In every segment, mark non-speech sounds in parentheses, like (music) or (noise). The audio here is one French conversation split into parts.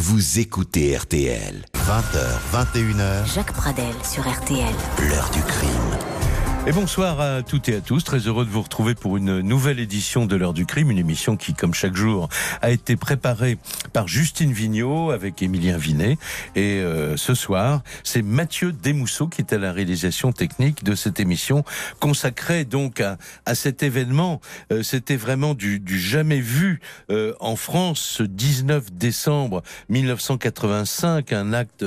vous écoutez RTL. 20h, 21h, Jacques Pradel sur RTL. l'heure du crime. Et bonsoir à toutes et à tous. Très heureux de vous retrouver pour une nouvelle édition de l'heure du crime, une émission qui, comme chaque jour, a été préparée par Justine Vignot avec Émilien Vinet. Et euh, ce soir, c'est Mathieu Desmousseaux qui est à la réalisation technique de cette émission consacrée donc à, à cet événement. Euh, C'était vraiment du, du jamais vu euh, en France ce 19 décembre 1985, un acte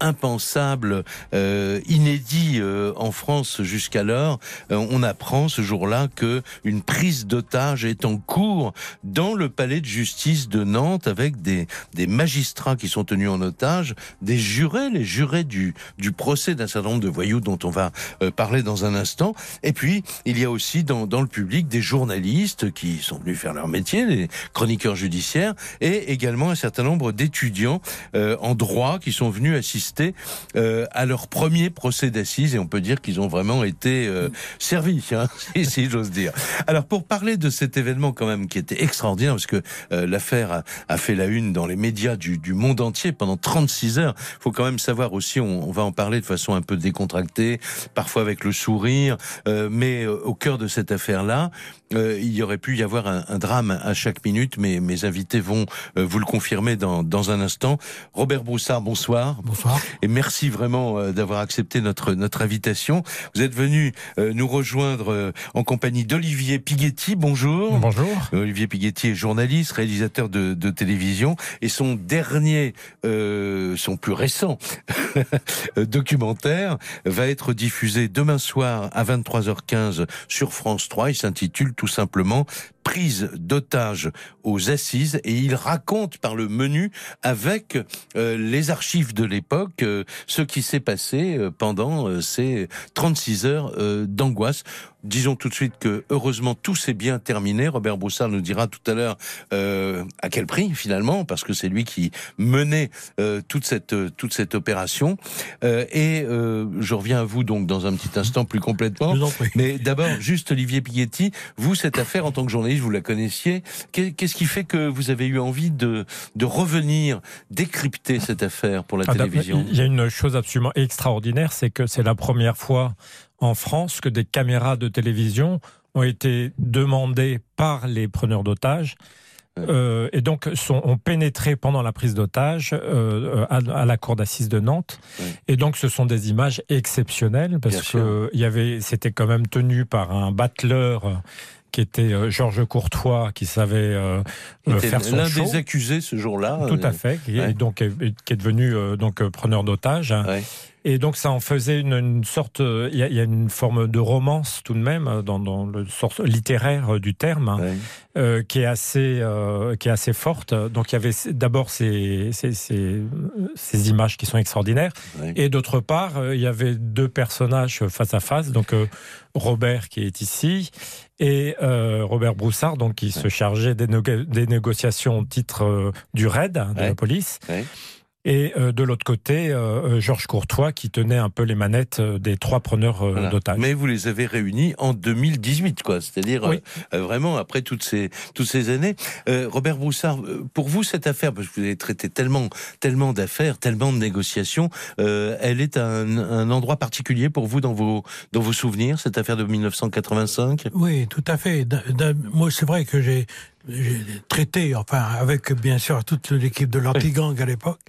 impensable, euh, inédit euh, en France jusqu'alors. Euh, on apprend ce jour-là que une prise d'otage est en cours dans le palais de justice de Nantes avec des, magistrats qui sont tenus en otage, des jurés, les jurés du, procès d'un certain nombre de voyous dont on va euh, parler dans un instant. Et puis, il y a aussi dans, le public des journalistes qui sont venus faire leur métier, les chroniqueurs judiciaires, et également un certain nombre d'étudiants euh, en droit qui sont venus assister à leur premier procès d'assises et on peut dire qu'ils ont vraiment été euh, servis, hein, (laughs) si, si j'ose dire. Alors pour parler de cet événement quand même qui était extraordinaire parce que euh, l'affaire a, a fait la une dans les médias du, du monde entier pendant 36 heures. faut quand même savoir aussi, on, on va en parler de façon un peu décontractée, parfois avec le sourire, euh, mais euh, au cœur de cette affaire-là, euh, il y aurait pu y avoir un, un drame à chaque minute, mais mes invités vont euh, vous le confirmer dans, dans un instant. Robert Broussard, bonsoir. Bonsoir. Et merci vraiment euh, d'avoir accepté notre notre invitation. Vous êtes venu nous rejoindre euh, en compagnie d'Olivier Piguetti. Bonjour. Bonjour. Olivier Piguetti est journaliste, réalisateur de, de télévision, et son dernier, euh, son plus récent (laughs) documentaire va être diffusé demain soir à 23h15 sur France 3. Il s'intitule tout simplement prise d'otage aux assises et il raconte par le menu avec euh, les archives de l'époque euh, ce qui s'est passé euh, pendant ces 36 heures d'angoisse. Disons tout de suite que heureusement tout s'est bien terminé. Robert Broussard nous dira tout à l'heure euh, à quel prix finalement, parce que c'est lui qui menait euh, toute cette toute cette opération. Euh, et euh, je reviens à vous donc dans un petit instant plus complètement. Je vous en prie. Mais d'abord, juste Olivier Piguetti, vous cette affaire en tant que journaliste, vous la connaissiez. Qu'est- Qu'est-ce qui fait que vous avez eu envie de de revenir décrypter cette affaire pour la Ah, télévision? Il y a une chose absolument extraordinaire, c'est que c'est la première fois en France que des caméras de télévision ont été demandées par les preneurs d'otages. euh, et donc sont, ont pénétré pendant la prise d'otage euh, à, à la cour d'assises de Nantes. Et donc ce sont des images exceptionnelles parce Bien sûr. que il y avait, c'était quand même tenu par un battleur euh, qui était euh, Georges Courtois, qui savait euh, euh, faire son l'un des accusés ce jour-là. Tout à Euh, fait, qui, ouais. donc, qui est devenu euh, donc euh, preneur d'otages. Ouais. Et donc ça en faisait une, une sorte, euh, il y, a- il y a une forme de romance tout de même euh, dans, dans le sens littéraire euh, du terme, hein, euh, qui est assez, euh, qui est assez forte. Donc il y avait d'abord ces, ces, ces, ces images qui sont extraordinaires, et d'autre part euh, il y avait deux personnages face à face, donc euh, Robert qui est ici et euh, Robert Broussard, donc qui se chargeait des, négo- des négociations au titre euh, du RAID hein, de Ouais. la police. Ouais. Et euh, de l'autre côté, euh, euh, Georges Courtois qui tenait un peu les manettes euh, des trois preneurs euh, Voilà. d'otages. Mais vous les avez réunis en 2018, quoi. C'est-à-dire Oui. euh, vraiment après toutes ces toutes ces années. Euh, Robert Broussard, pour vous cette affaire, parce que vous avez traité tellement tellement d'affaires, tellement de négociations, euh, elle est un, un endroit particulier pour vous dans vos dans vos souvenirs cette affaire de 1985. Oui, tout à fait. D'un- d'un- Moi, c'est vrai que j'ai traité, enfin, avec bien sûr toute l'équipe de l'anti-gang à l'époque,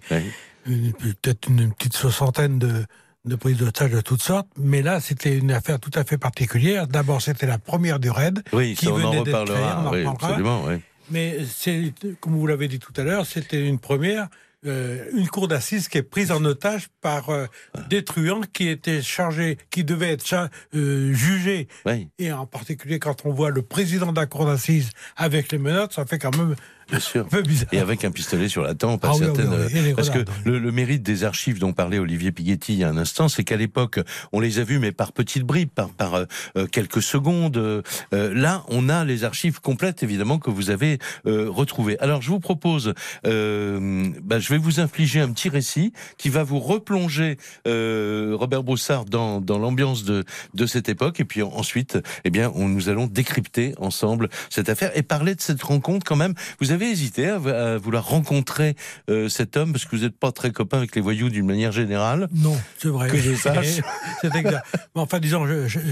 peut-être une petite soixantaine de, de prises d'otages de toutes sortes, mais là, c'était une affaire tout à fait particulière. D'abord, c'était la première du raid, Oui, Qui ça, on en venait on en oui, reparlera. absolument. Oui. mais c'est, comme vous l'avez dit tout à l'heure, c'était une première, euh, une cour d'assises qui est prise en otage par euh, des truands qui étaient chargés, qui devaient être euh, jugés Oui, et en particulier quand on voit le président de la cour d'assises avec les menottes, ça fait quand même bien sûr. un peu bizarre. Et avec un pistolet sur la tempe, Ah oui, certaines. oui, Parce que grenades, le, le mérite des archives dont parlait Olivier Piguetti il y a un instant, c'est qu'à l'époque, on les a vus, mais par petites bribes, par, par euh, euh, quelques secondes. Euh, euh, là, on a les archives complètes, évidemment, que vous avez euh, retrouvées. Alors, je vous propose, euh, bah, je vais vous infliger un petit récit qui va vous replonger, euh, Robert Broussard, dans, dans l'ambiance de, de cette époque. Et puis ensuite, eh bien, on, nous allons décrypter ensemble cette affaire et parler de cette rencontre quand même. Vous avez avez hésité à, vouloir rencontrer euh, cet homme parce que vous n'êtes pas très copain avec les voyous d'une manière générale? Non, c'est vrai. Que je (laughs) sache. c'est exact. Enfin, disons,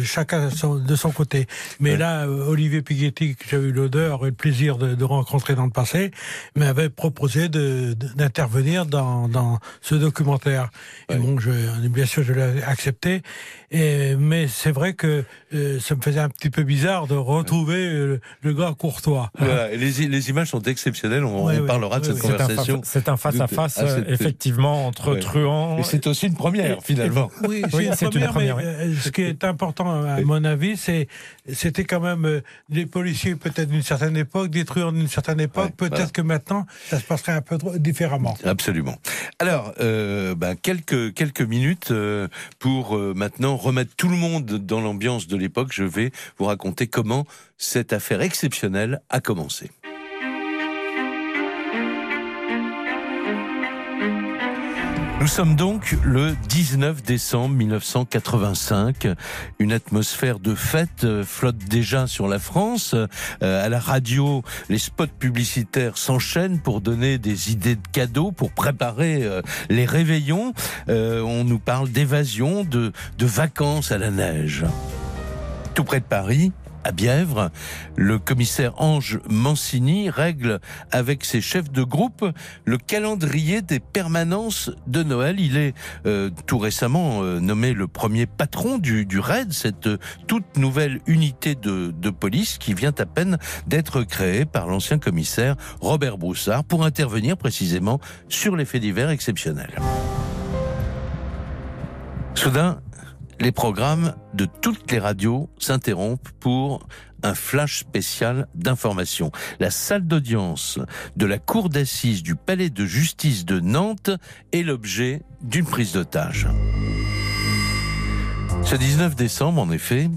chacun de son côté. Mais là, euh, Olivier Pighetti, que j'ai eu l'odeur et le plaisir de, rencontrer dans le passé, m'avait proposé d'intervenir dans, dans, ce documentaire. Et bon, je, bien sûr, je l'ai accepté. Et, mais c'est vrai que euh, ça me faisait un petit peu bizarre de retrouver le, le gars courtois. Voilà, les, les, images sont exceptionnelles. On, parlera de cette conversation. C'est un face-à-face, euh, effectivement, entre truands. Et c'est aussi une première, finalement. (laughs) Oui, c'est une première. Euh, ce qui est important, à mon avis, c'est c'était quand même euh, des policiers peut-être d'une certaine époque, des truands d'une certaine époque. peut-être que maintenant, ça se passerait un peu différemment. Absolument. Alors, bah, quelques quelques minutes pour maintenant remettre tout le monde dans l'ambiance de l'époque. Je vais vous raconter comment cette affaire exceptionnelle a commencé. Nous sommes donc le 19 décembre 1985. Une atmosphère de fête euh, flotte déjà sur la France. Euh, à la radio, les spots publicitaires s'enchaînent pour donner des idées de cadeaux, pour préparer euh, les réveillons. on nous parle d'évasion, de, de vacances à la neige. Tout près de Paris, à Bièvre. Le commissaire Ange Mancini règle avec ses chefs de groupe le calendrier des permanences de Noël. Il est euh, tout récemment euh, nommé le premier patron du, du RAID, cette toute nouvelle unité de, de police qui vient à peine d'être créée par l'ancien commissaire Robert Broussard pour intervenir précisément sur les faits divers exceptionnels. Soudain, les programmes de toutes les radios s'interrompent pour un flash spécial d'information. La salle d'audience de la cour d'assises du palais de justice de Nantes est l'objet d'une prise d'otage. Ce 19 décembre, en effet,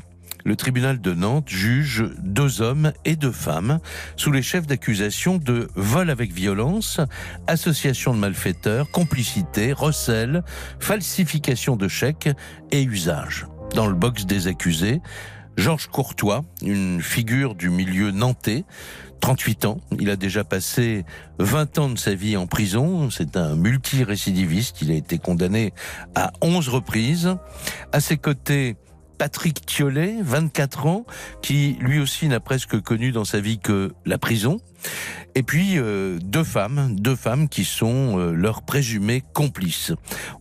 le tribunal de Nantes juge deux hommes et deux femmes sous les chefs d'accusation de vol avec violence, association de malfaiteurs, complicité, recel, falsification de chèques et usage. Dans le box des accusés, Georges Courtois, une figure du milieu nantais, 38 ans. Il a déjà passé 20 ans de sa vie en prison. C'est un multirécidiviste. Il a été condamné à 11 reprises. À ses côtés, Patrick Thiolet, 24 ans, qui lui aussi n'a presque connu dans sa vie que la prison. Et puis euh, deux femmes, deux femmes qui sont euh, leurs présumés complices.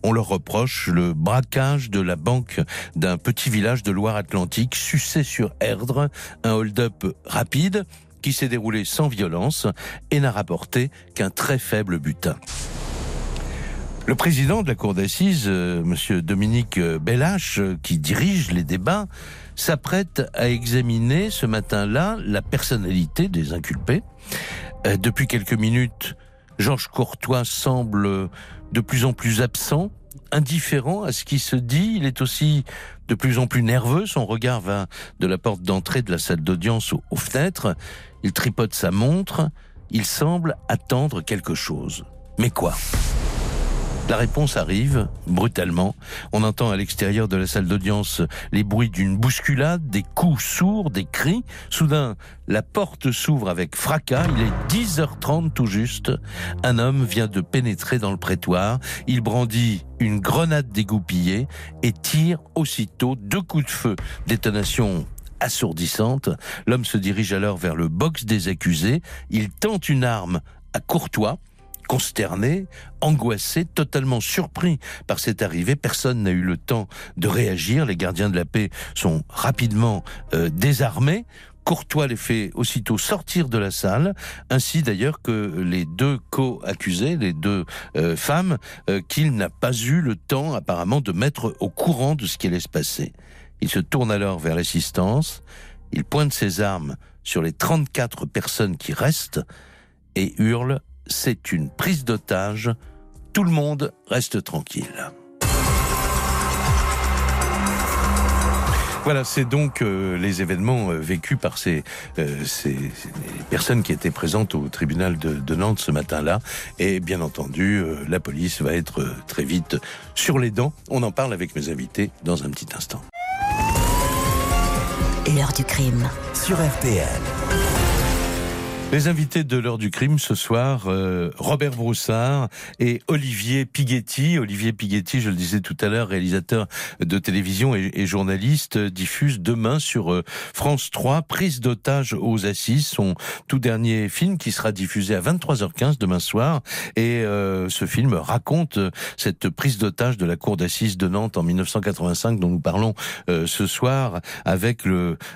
On leur reproche le braquage de la banque d'un petit village de Loire-Atlantique, sucé sur Erdre, un hold-up rapide qui s'est déroulé sans violence et n'a rapporté qu'un très faible butin. Le président de la cour d'assises, euh, Monsieur Dominique euh, Bellache, euh, qui dirige les débats, s'apprête à examiner ce matin-là la personnalité des inculpés. depuis quelques minutes, Georges Courtois semble de plus en plus absent, indifférent à ce qui se dit. Il est aussi de plus en plus nerveux. Son regard va de la porte d'entrée de la salle d'audience aux fenêtres. Il tripote sa montre. Il semble attendre quelque chose. Mais quoi? La réponse arrive brutalement. On entend à l'extérieur de la salle d'audience les bruits d'une bousculade, des coups sourds, des cris. Soudain, la porte s'ouvre avec fracas. Il est 10h30 tout juste. Un homme vient de pénétrer dans le prétoire. Il brandit une grenade dégoupillée et tire aussitôt deux coups de feu. Détonation assourdissante. L'homme se dirige alors vers le box des accusés. Il tente une arme à Courtois consterné, angoissé, totalement surpris par cette arrivée. Personne n'a eu le temps de réagir. Les gardiens de la paix sont rapidement euh, désarmés. Courtois les fait aussitôt sortir de la salle, ainsi d'ailleurs que les deux co-accusés, les deux euh, femmes, euh, qu'il n'a pas eu le temps apparemment de mettre au courant de ce qui allait se passer. Il se tourne alors vers l'assistance, il pointe ses armes sur les 34 personnes qui restent et hurle c'est une prise d'otage. Tout le monde reste tranquille. Voilà, c'est donc euh, les événements euh, vécus par ces, euh, ces, personnes qui étaient présentes au tribunal de, de Nantes ce matin-là. Et bien entendu, la police va être très vite sur les dents. On en parle avec mes invités dans un petit instant. L'heure du crime. Sur RTL. Les invités de l'heure du crime ce soir, euh, Robert Broussard et Olivier Pighetti. Olivier Pighetti, je le disais tout à l'heure, réalisateur de télévision et, journaliste, diffuse demain sur euh, France 3 Prise d'otage aux assises, son tout dernier film qui sera diffusé à 23h15 demain soir. Et euh, ce film raconte cette prise d'otage de la cour d'assises de Nantes en 1985 dont nous parlons ce soir avec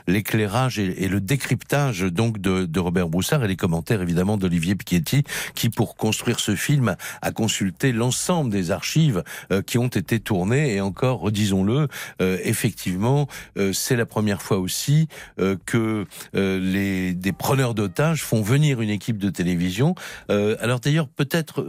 l'éclairage et, et, le décryptage donc de, de Robert Broussard et les commentaires évidemment d'Olivier Pichetti, qui pour construire ce film a consulté l'ensemble des archives euh, qui ont été tournées et encore, redisons-le, euh, effectivement, euh, c'est la première fois aussi que les des preneurs d'otages font venir une équipe de télévision. alors d'ailleurs, peut-être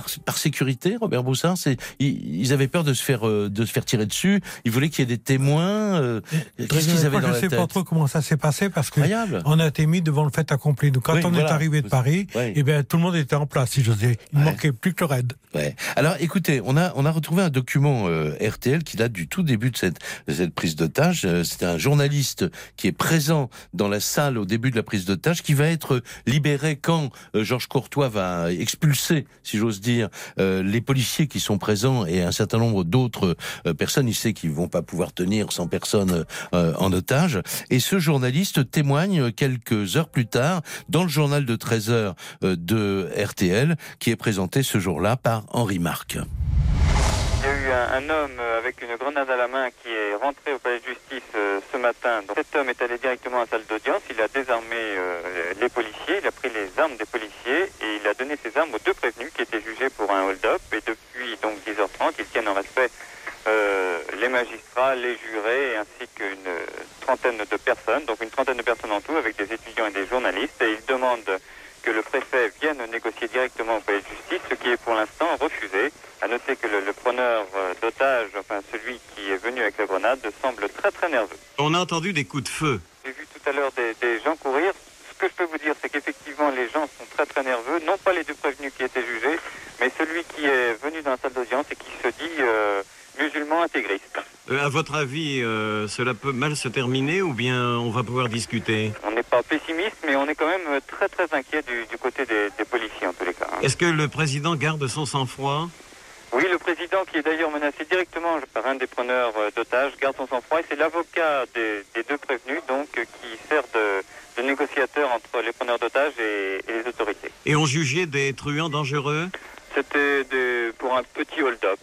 par, sécurité, Robert Boussard c'est, ils, avaient peur de se faire euh, de se faire tirer dessus. Ils voulaient qu'il y ait des témoins. Euh, qu'est-ce qu'ils avaient dans Je ne sais pas trop comment ça s'est passé parce que on a été mis devant le fait accompli. Donc quand on est arrivé de Paris, eh bien tout le monde était en place, si j'ose dire. Il ne manquait plus que le raid. Ouais. Alors écoutez, on a on a retrouvé un document euh, RTL qui date du tout début de cette de cette prise d'otage. C'était un journaliste qui est présent dans la salle au début de la prise d'otage qui va être libéré quand Georges Courtois va expulser, si j'ose dire, euh, les policiers qui sont présents et un certain nombre d'autres euh, personnes, il sait qu'ils vont pas pouvoir tenir 100 personnes euh, en otage. Et ce journaliste témoigne quelques heures plus tard dans le journal de 13 heures de RTL, qui est présenté ce jour-là par Henri Marc. Il y a eu un, homme avec une grenade à la main qui est rentré au palais de justice ce matin. cet homme est allé directement à la salle d'audience. Il a désarmé les policiers, il a pris les armes des policiers et il a donné ses armes aux deux prévenus qui étaient jugés pour un hold-up. Et depuis donc 10h30, ils tiennent en respect euh, les magistrats, les jurés ainsi qu'une de personnes, donc une trentaine de personnes en tout avec des étudiants et des journalistes. Et ils demandent que le préfet vienne négocier directement au palais de justice, ce qui est pour l'instant refusé. À noter que le, preneur euh, d'otage, enfin celui qui est venu avec la grenade, semble très très nerveux. On a entendu des coups de feu. J'ai vu tout à l'heure des, des gens courir. Ce que je peux vous dire, c'est qu'effectivement les gens sont très très nerveux, non pas les deux prévenus qui étaient jugés, mais celui qui est venu dans la salle d'audience et qui se dit euh, musulman intégriste. Euh, à votre avis, euh, cela peut mal se terminer ou bien on va pouvoir discuter? On n'est pas pessimiste, mais on est quand même très très inquiet du, côté des, policiers en tous les cas. Hein. Est-ce que le président garde son sang-froid? Oui, le président qui est d'ailleurs menacé directement par un des preneurs d'otages garde son sang-froid et c'est l'avocat des, deux prévenus donc qui sert de, négociateur entre les preneurs d'otages et, et, les autorités. Et on jugeait des truands dangereux? C'était pour un petit hold-up.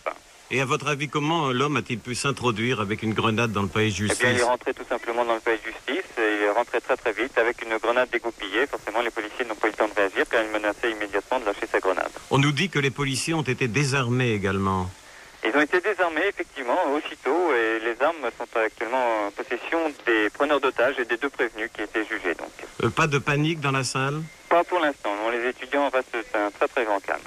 Et à votre avis, comment l'homme a-t-il pu s'introduire avec une grenade dans le palais de justice Eh bien, il est rentré tout simplement dans le palais de justice et il est rentré très très vite avec une grenade dégoupillée. Forcément, les policiers n'ont pas eu le temps de réagir car il menaçait immédiatement de lâcher sa grenade. On nous dit que les policiers ont été désarmés également. Ils ont été désarmés, effectivement, aussitôt, et les armes sont actuellement en possession des preneurs d'otages et des deux prévenus qui étaient jugés. Donc. Euh, pas de panique dans la salle? Pas pour l'instant. Les étudiants restent un très très grand calme.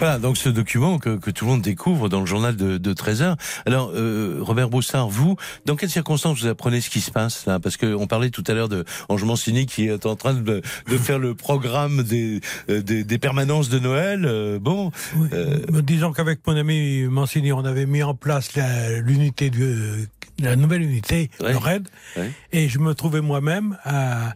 Voilà, donc ce document que, que, tout le monde découvre dans le journal de, de 13 heures. Alors, euh, Robert Broussard, vous, dans quelles circonstances vous apprenez ce qui se passe là? Parce qu'on parlait tout à l'heure de Angement Cini qui est en train de, de (laughs) faire le programme des, euh, des, des, permanences de Noël. Euh, bon, euh, disons qu'avec mon ami Mancini, on avait mis en place l'unité de la nouvelle unité, le RAID, et je me trouvais moi-même à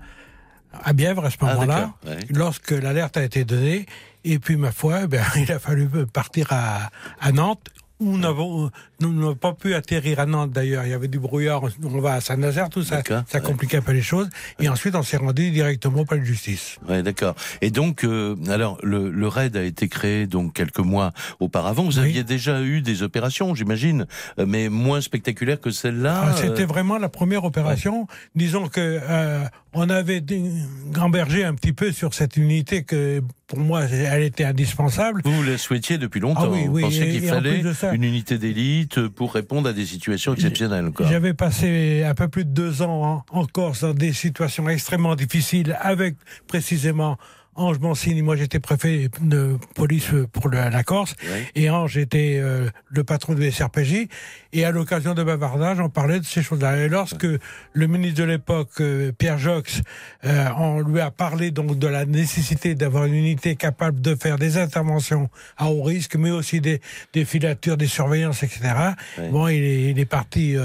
à Bièvre à ce ah, moment-là, lorsque l'alerte a été donnée. Et puis, ma foi, ben, (laughs) il a fallu partir à, à Nantes nous n'avons nous pas pu atterrir à Nantes d'ailleurs. Il y avait du brouillard. On va à Saint-Nazaire, tout ça. Ça compliquait un peu les choses. Et ensuite, on s'est rendu directement au palais de justice. Ouais, d'accord. Et donc, euh, alors, le, le, raid a été créé donc quelques mois auparavant. Vous aviez déjà eu des opérations, j'imagine, euh, mais moins spectaculaires que celle-là. Ah, c'était euh, vraiment la première opération. Disons que on avait gambergé un petit peu sur cette unité que pour moi, elle était indispensable. Vous la souhaitiez depuis longtemps. Ah oui, oui. Vous pensiez qu'il fallait une unité d'élite pour répondre à des situations exceptionnelles. J'avais passé un peu plus de deux ans en, Corse dans des situations extrêmement difficiles avec précisément Ange Mancini, moi j'étais préfet de police pour la, la Corse, et Ange était euh, le patron du SRPJ, et à l'occasion de bavardage, on parlait de ces choses-là. Et lorsque le ministre de l'époque, euh, Pierre Jox, euh, on lui a parlé donc de la nécessité d'avoir une unité capable de faire des interventions à haut risque, mais aussi des, des filatures, des surveillances, etc. Bon, il est, il est parti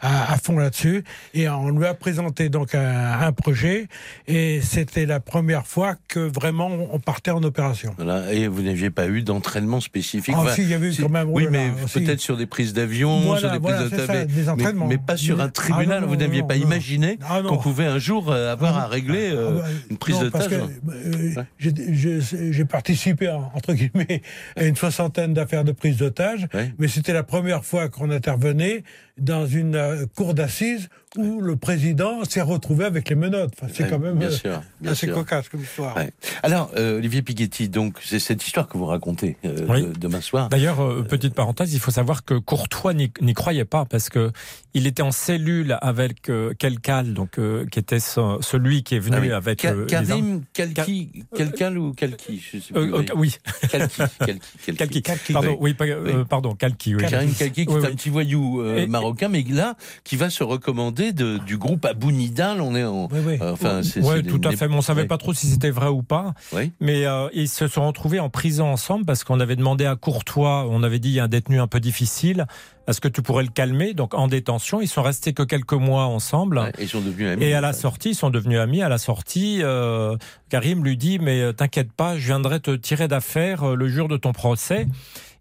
à, à, fond là-dessus, et on lui a présenté donc un, un projet, et c'était la première fois que vraiment on partait en opération. Voilà. Et vous n'aviez pas eu d'entraînement spécifique. Ah, si, il y avait eu quand même. Oui, mais peut-être sur des prises d'avion, Voilà, sur des prises de ça, des mais, entraînements. mais pas sur un tribunal. Ah, non, vous n'aviez pas non. imaginé Ah, qu'on pouvait un jour euh, avoir Ah, à régler euh, une prise de parce tâche. que, euh, j'ai- participé, en- entre guillemets, à une soixantaine d'affaires de prise d'otages, Ouais. mais c'était la première fois qu'on intervenait dans une cour d'assises où le président s'est retrouvé avec les menottes. Enfin, c'est Ouais, quand même bien euh, sûr, bien assez sûr. cocasse comme histoire. Ouais. Alors, euh, Olivier Piguetti, donc c'est cette histoire que vous racontez euh, Oui. de- demain soir. D'ailleurs, euh, petite parenthèse, il faut savoir que Courtois n'y croyait pas parce que il était en cellule avec euh, Kelkal, donc euh, qui était ce- celui qui est venu Ah oui. avec Ka- euh. Karim Kalki, Kalkal ou Kalki je sais plus, Euh, euh, oui. Kalki, (laughs) Kalki, Kalki. Pardon, Oui. pardon, Kalki. Oui. Karim Kalki, qui est un petit voyou Et- marocain, mais là, qui va se recommander de, du groupe Abou Nidal. On est en. Oui, oui. Enfin, c'est. Tout à fait. Mais on savait pas trop si c'était vrai ou pas. Oui. Mais euh, ils se sont retrouvés en prison ensemble parce qu'on avait demandé à Courtois, on avait dit il y a un détenu un peu difficile, est-ce que tu pourrais le calmer Donc en détention, ils sont restés que quelques mois ensemble. Ouais, ils sont devenus amis. Et à la sortie, ils sont devenus amis. À la sortie, euh, Karim lui dit mais euh, t'inquiète pas, je viendrai te tirer d'affaire euh, le jour de ton procès.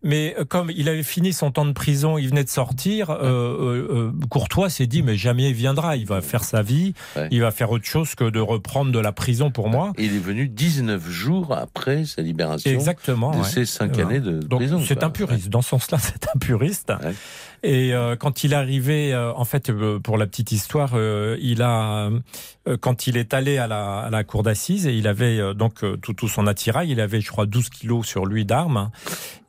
Mais euh, comme il avait fini son temps de prison, il venait de sortir, euh, euh, euh, Courtois s'est dit mais jamais il viendra, il va faire sa vie, Ouais. il va faire autre chose que de reprendre de la prison pour moi. Et il est venu 19 jours après sa libération Exactement. de ouais. ces 5 Voilà. années de Donc prison. c'est un puriste. Dans ce sens-là, (laughs) c'est un puriste. Et euh, quand il est arrivé, euh, en fait, euh, pour la petite histoire, euh, il a, euh, quand il est allé à la, à la cour d'assises, et il avait euh, donc euh, tout, tout son attirail, il avait, je crois, 12 kilos sur lui d'armes.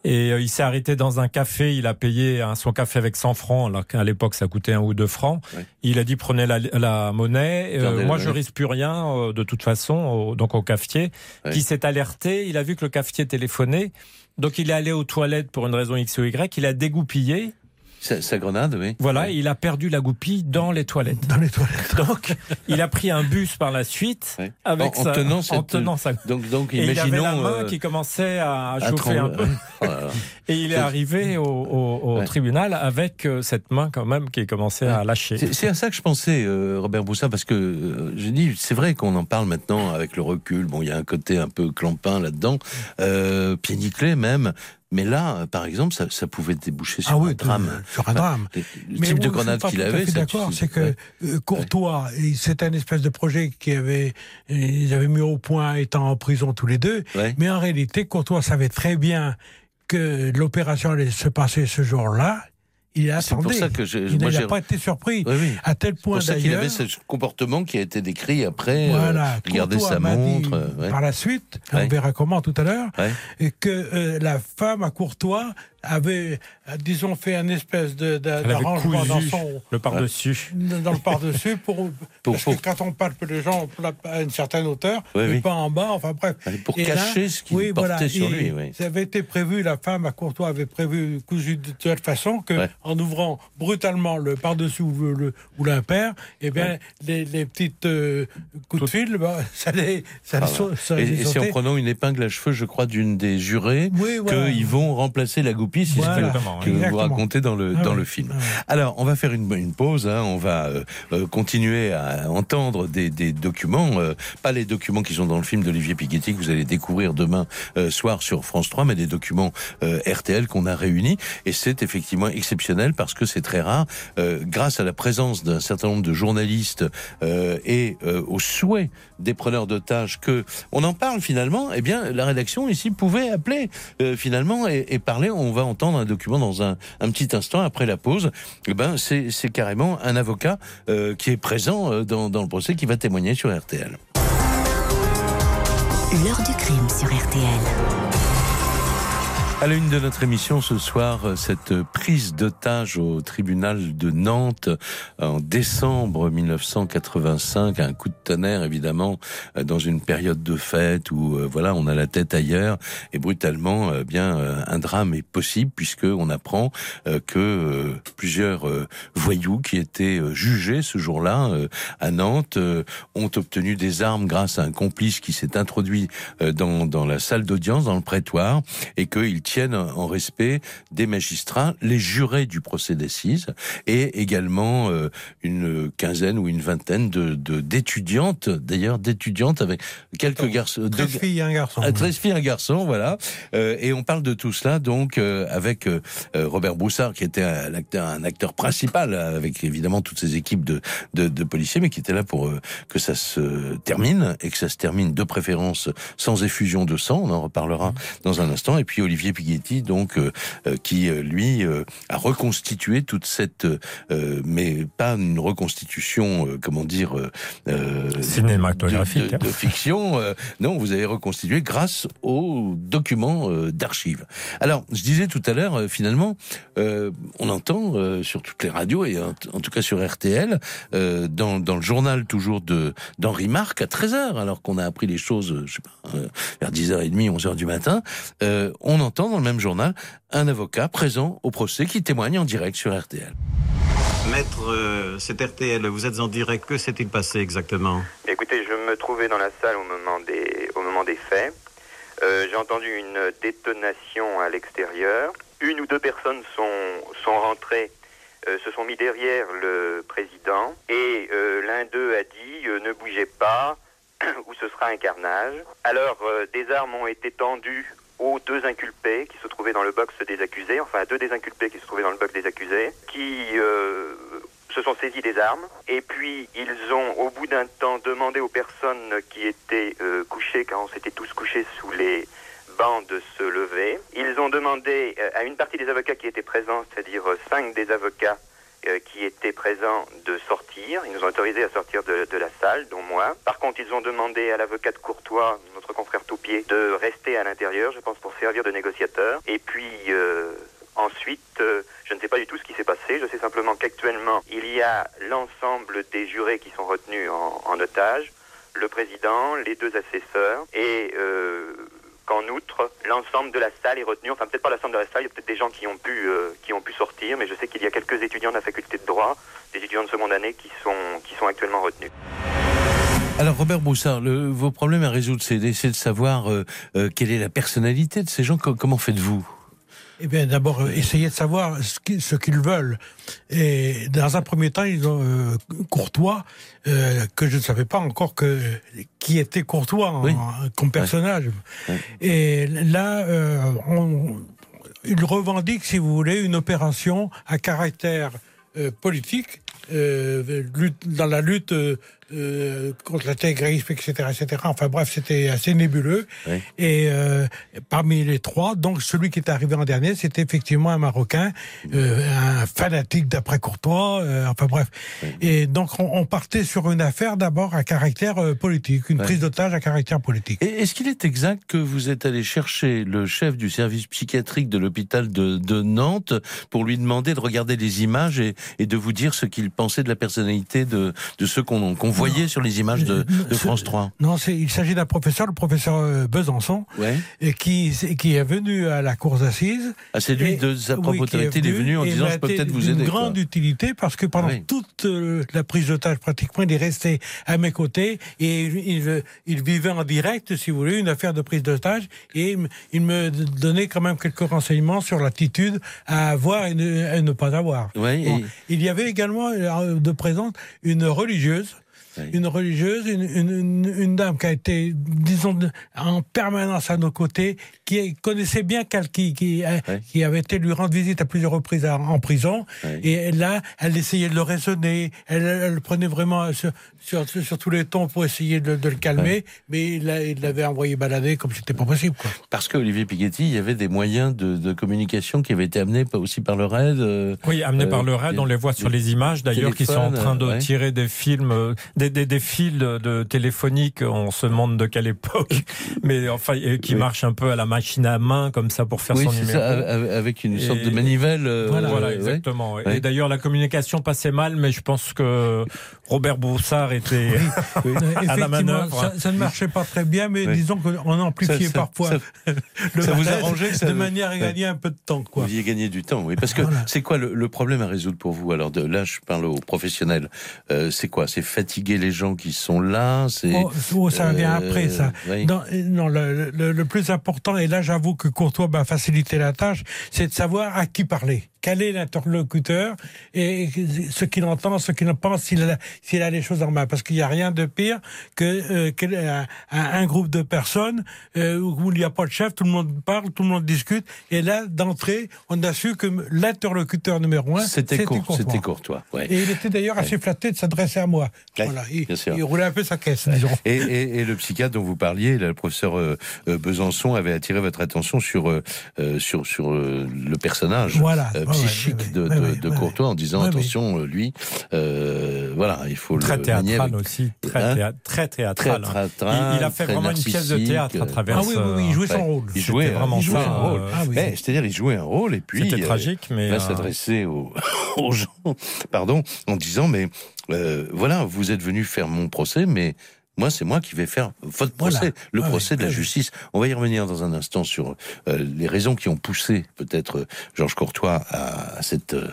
Et euh, il s'est arrêté dans un café, il a payé un, son café avec 100 francs, alors qu'à l'époque ça coûtait un ou deux francs. Ouais. Il a dit prenez la, la monnaie, euh, la moi monnaie. je risque plus rien euh, de toute façon, au- donc au cafetier, Ouais. qui s'est alerté, il a vu que le cafetier téléphonait, donc il est allé aux toilettes pour une raison X ou Y, il a dégoupillé, Sa, sa grenade, oui. voilà, Ouais. et il a perdu la goupille dans les toilettes. Dans les toilettes. (laughs) Donc il a pris un bus par la suite Ouais. avec En- en sa- tenant en cette- tenant sa Donc, donc et il avait imaginons. la main euh, qui commençait à à chauffer un trembler. peu. (laughs) Et il est arrivé au, au- au Ouais. tribunal avec euh, cette main quand même qui commençait à lâcher. C'est à ça que je pensais, euh, Robert Boussin, parce que euh, je dis, c'est vrai qu'on en parle maintenant avec le recul. Bon, il y a un côté un peu clampin là-dedans, euh, pied nickelé même. Mais là, euh, par exemple, ça, ça pouvait déboucher sur Ah un oui, drame. sur un drame. Le type de je grenade suis qu'il avait, fait ça- d'accord, c'est que ouais. euh, Courtois, c'est un espèce de projet qui avait, ils avaient mis au point étant en prison tous les deux. Ouais. Mais en réalité, Courtois savait très bien que l'opération allait se passer ce jour-là. Il C'est pour ça que je, Il n'a pas été surpris. Oui, oui. À tel C'est point pour ça qu'il d'ailleurs. avait ce comportement qui a été décrit après. euh, Voilà, regarder sa montre. euh, ouais. par la suite, Ouais. on verra comment tout à l'heure, Ouais. et que euh, la femme à Courtois avait, euh, disons, fait un espèce d'arrangement dans son le par-dessus. dans le par-dessus pour, Pour- (laughs) parce pour- que quand on palpe les gens à une certaine hauteur, Oui, mais oui. pas en bas, enfin bref. Pour Et là, cacher ce qu'il oui, portait voilà, sur lui. Oui. Ça avait été prévu, la femme à Courtois avait prévu cousu de telle façon que, Ouais. en ouvrant brutalement le par-dessus ou le, ou l'impair, eh bien, les, les petites euh, coups de fil, bah, (laughs) ça les, ça les Ah, sau- ça Et, les et c'est en prenant une épingle à cheveux, je crois, d'une des jurées, voilà. qu'ils vont remplacer la goupille, si Voilà. Exactement, que vous racontez dans le, Ah dans ouais. le film. Ah ouais. Alors, on va faire une, une pause, hein, on va euh, euh, continuer à entendre des, des documents, euh, pas les documents qui sont dans le film d'Olivier Piguetti que vous allez découvrir demain euh, soir sur France 3, mais des documents RTL qu'on a réunis. Et c'est effectivement exceptionnel parce que c'est très rare, grâce à la présence d'un certain nombre de journalistes et au souhait des preneurs d'otages que on en parle finalement, eh bien la rédaction ici pouvait appeler finalement et, et parler. On va entendre un document dans un, un petit instant après la pause. Eh ben c'est c'est carrément un avocat euh, qui est présent euh, dans, dans le procès qui va témoigner sur RTL. L'heure du crime sur RTL. À la une de notre émission ce soir, cette prise d'otage au tribunal de Nantes en décembre 1985, un coup de tonnerre évidemment dans une période de fête où euh, voilà on a la tête ailleurs. Et brutalement euh, bien euh, un drame est possible puisque on apprend que plusieurs voyous qui étaient jugés ce jour-là à Nantes ont obtenu des armes grâce à un complice qui s'est introduit dans, dans la salle d'audience dans le prétoire et qu'ils tiennent en respect des magistrats, les jurés du procès d'assises, et également euh, une quinzaine ou une vingtaine de d'étudiantes, d'ailleurs d'étudiantes avec quelques garçons, 13 filles et un garçon. 13 filles et un garçon, voilà. Euh, et on parle de tout cela donc euh, avec Robert Broussard qui était un acteur, un acteur principal avec évidemment toutes ses équipes de, de, de policiers, mais qui était là pour que ça se termine et que ça se termine de préférence sans effusion de sang. On en reparlera dans un instant. Et puis Olivier Donc, euh, euh, qui euh, lui a reconstitué toute cette, mais pas une reconstitution, comment dire, cinématographique, de, de, fiction. non, vous avez reconstitué grâce aux documents d'archives. Alors, je disais tout à l'heure, finalement, on entend sur toutes les radios et en, tout cas sur RTL, dans, dans le journal toujours de d'Henri Marc à 13h, alors qu'on a appris les choses, je sais pas, vers 10h30, 11h du matin, on entend dans le même journal un avocat présent au procès qui témoigne en direct sur RTL. Maître, euh, c'est RTL, vous êtes en direct, que s'est-il passé exactement? Écoutez, je me trouvais dans la salle au moment des, au moment des faits. Euh, j'ai entendu une détonation à l'extérieur. Une ou deux personnes sont, sont rentrées, se sont mis derrière le président et l'un d'eux a dit ne bougez pas (clears throat) ou ce sera un carnage. Alors des armes ont été tendues aux deux inculpés qui se trouvaient dans le box des accusés, enfin à deux des inculpés qui se trouvaient dans le box des accusés, qui euh, se sont saisis des armes. Et puis ils ont, au bout d'un temps, demandé aux personnes qui étaient euh, couchées, car on s'était tous couchés sous les bancs, de se lever. Ils ont demandé euh, à une partie des avocats qui étaient présents, c'est-à-dire cinq des avocats euh, qui étaient présents de sortir. Ils nous ont autorisés à sortir de, la salle, dont moi. Par contre, ils ont demandé à l'avocat de Courtois, notre confrère Toupier, de rester à l'intérieur, je pense, pour servir de négociateur. Et puis, euh, ensuite, euh, je ne sais pas du tout ce qui s'est passé. Je sais simplement qu'actuellement, il y a l'ensemble des jurés qui sont retenus en, en otage, le président, les deux assesseurs et qu'en outre, l'ensemble de la salle est retenu, enfin peut-être pas l'ensemble de la salle, il y a peut-être des gens qui ont pu euh, qui ont pu sortir, mais je sais qu'il y a quelques étudiants de la faculté de droit, des étudiants de seconde année qui sont actuellement retenus. Alors Robert Broussard, vos problèmes à résoudre, c'est d'essayer de savoir euh, euh, quelle est la personnalité de ces gens. Comment faites-vous? Eh bien, d'abord, euh, essayer de savoir ce qu'ils veulent. Et dans un premier temps, ils ont euh, Courtois, euh, que je ne savais pas encore que qui était Courtois comme personnage. Et là, euh, on, il revendique, si vous voulez, une opération à caractère politique dans la lutte euh, contre l'intégrisme, etc., etc. Enfin bref, c'était assez nébuleux. Oui. Et euh, parmi les trois, donc celui qui est arrivé en dernier, c'était effectivement un Marocain, euh, un fanatique d'après Courtois. Enfin bref. Oui. Et donc on, on, partait sur une affaire d'abord à caractère politique, une oui. prise d'otage à caractère politique. Et est-ce qu'il est exact que vous êtes allé chercher le chef du service psychiatrique de l'hôpital de, de, Nantes pour lui demander de regarder les images et, et de vous dire ce qu'il pensait de la personnalité de, de ceux qu'on qu voyez sur les images de, de France 3 Non, il s'agit d'un professeur, le professeur euh, Besançon, ouais. et qui, qui est venu à la cour d'assises. Ah, c'est lui, et, de sa propre oui, autorité, il est venu en disant je peux peut-être vous aider. une grande quoi. utilité parce que pendant oui. toute euh, la prise d'otage, pratiquement, il est resté à mes côtés et il, il, vivait en direct, si vous voulez, une affaire de prise d'otage et il me donnait quand même quelques renseignements sur l'attitude à avoir et ne, à ne pas avoir. Ouais, bon, et... Il y avait également euh, de présente une religieuse une religieuse, une, une, une, dame qui a été, disons, en permanence à nos côtés, qui connaissait bien quelqu'un qui, qui, oui. qui, avait été lui rendre visite à plusieurs reprises en, en prison. Et là, elle essayait de le raisonner, elle, elle prenait vraiment sur, sur, sur, tous les tons pour essayer de, de le calmer, mais il l'avait envoyé balader comme c'était pas possible. Quoi. Parce qu'Olivier Piguetti, il y avait des moyens de, de, communication qui avaient été amenés aussi par le RAID. Euh, oui, amenés euh, par le RAID, on les voit sur les images d'ailleurs, qui sont en train de tirer des films, des des, des, des fils de téléphoniques, on se demande de quelle époque, (laughs) mais enfin, qui marchent un peu à la machine à main, comme ça, pour faire son numéro. Ça, avec une sorte de manivelle. Euh, voilà, exactement. Et d'ailleurs, la communication passait mal, mais je pense que Robert Broussard était (laughs) à la manœuvre. Ça, ça, ne marchait pas très bien, mais disons qu'on amplifiait parfois (laughs) le ça vous arrangeait de manière à gagner un peu de temps. Quoi. Vous y gagné du temps, oui. Parce que c'est quoi le, problème à résoudre pour vous Alors de, là, je parle aux professionnels. Euh, c'est quoi? C'est fatiguer les gens qui sont là C'est oh, oh, ça vient après ça. non, le, le, plus important, et là j'avoue que Courtois m'a facilité la tâche, c'est de savoir à qui parler quel est l'interlocuteur et ce qu'il entend, ce qu'il pense, s'il a, s'il a les choses en main. Parce qu'il n'y a rien de pire que, euh, un, groupe de personnes euh, où il n'y a pas de chef, tout le monde parle, tout le monde discute. Et là, d'entrée, on a su que l'interlocuteur numéro un, c'était, Courtois. C'était Et il était d'ailleurs assez flatté de s'adresser à moi. voilà, il, roulait un peu sa caisse, disons. Et, et, le psychiatre dont vous parliez, le professeur euh, Besançon, avait attiré votre attention sur, sur, sur le personnage. Voilà psychique de, de, Courtois en disant attention, lui, euh, voilà, il faut très théâtral aussi, très, hein très théâtral. Hein. il, a fait vraiment une pièce de théâtre à travers. Ah oui, oui, oui il jouait son rôle. Il jouait vraiment ça, un rôle. Ah c'est-à-dire, il jouait un rôle et puis c'était tragique, mais il va s'adresser aux, (laughs) aux, gens, pardon, en disant mais euh, voilà, vous êtes venu faire mon procès, mais moi, c'est moi qui vais faire votre procès, le ah procès de la justice. On va y revenir dans un instant sur euh, les raisons qui ont poussé peut-être Georges Courtois à, cette euh,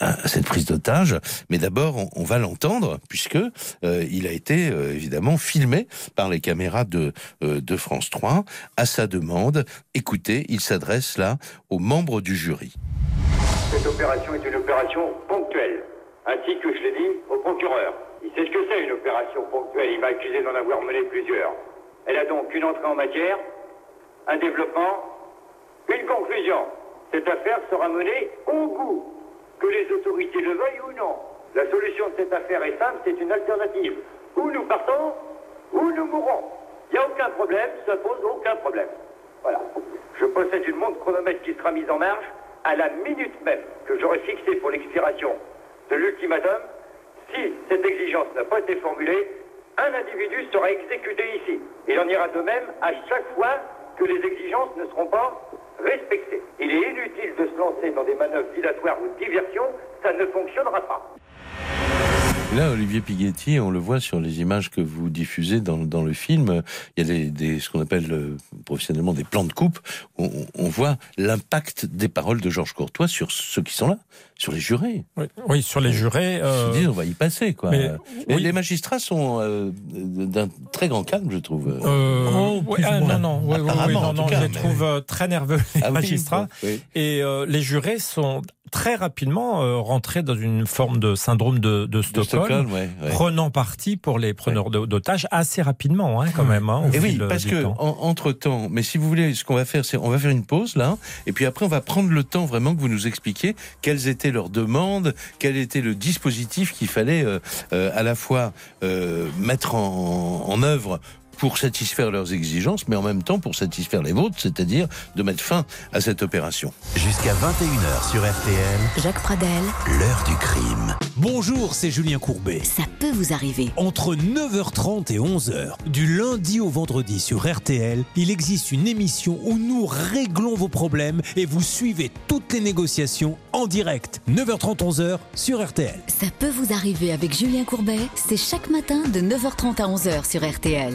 à cette prise d'otage. Mais d'abord, on, va l'entendre puisque euh, il a été évidemment filmé par les caméras de de France 3 à sa demande. Écoutez, il s'adresse là aux membres du jury. Cette opération est une opération ponctuelle, ainsi que je l'ai dit au procureur. C'est ce que c'est une opération ponctuelle. Il m'a accusé d'en avoir mené plusieurs. Elle a donc une entrée en matière, un développement, une conclusion. Cette affaire sera menée au bout, que les autorités le veuillent ou non. La solution de cette affaire est simple, c'est une alternative. Ou nous partons, ou nous mourrons. Il n'y a aucun problème, ça pose aucun problème. Voilà. Je possède une montre chronomètre qui sera mise en marche à la minute même que j'aurai fixée pour l'expiration de l'ultimatum si cette exigence n'a pas été formulée, un individu sera exécuté ici. Il en ira de même à chaque fois que les exigences ne seront pas respectées. Il est inutile de se lancer dans des manœuvres dilatoires ou de diversion, ça ne fonctionnera pas. Là, Olivier Piguetti, on le voit sur les images que vous diffusez dans, dans le film, il y a des, ce qu'on appelle euh, professionnellement des plans de coupe. On, on voit l'impact des paroles de Georges Courtois sur ceux qui sont là, sur les jurés. Oui, sur les jurés. Euh... Je dis, on va y passer, quoi. Mais, Les magistrats sont euh, d'un très grand calme, je trouve. Euh, oh, ah, non, non, oui, oui, non, non, je les trouve euh, très nerveux, les ah magistrats. Et les jurés sont très rapidement euh, rentrer dans une forme de syndrome de, de Stockholm, prenant parti pour les preneurs d'otages assez rapidement, hein, quand même. Hein, et oui, parce que entre temps, mais si vous voulez, ce qu'on va faire, c'est on va faire une pause là, et puis après on va prendre le temps vraiment que vous nous expliquiez quelles étaient leurs demandes, quel était le dispositif qu'il fallait euh, euh, à la fois euh, mettre en, en œuvre pour satisfaire leurs exigences, mais en même temps pour satisfaire les vôtres, c'est-à-dire de mettre fin à cette opération. Jusqu'à 21h sur RTL. Jacques Pradel. L'heure du crime. Bonjour, c'est Julien Courbet. Ça peut vous arriver. Entre 9h30 et 11h, du lundi au vendredi sur RTL, il existe une émission où nous réglons vos problèmes et vous suivez toutes les négociations en direct. 9h30, 11h sur RTL. Ça peut vous arriver avec Julien Courbet, c'est chaque matin de 9h30 à 11h sur RTL.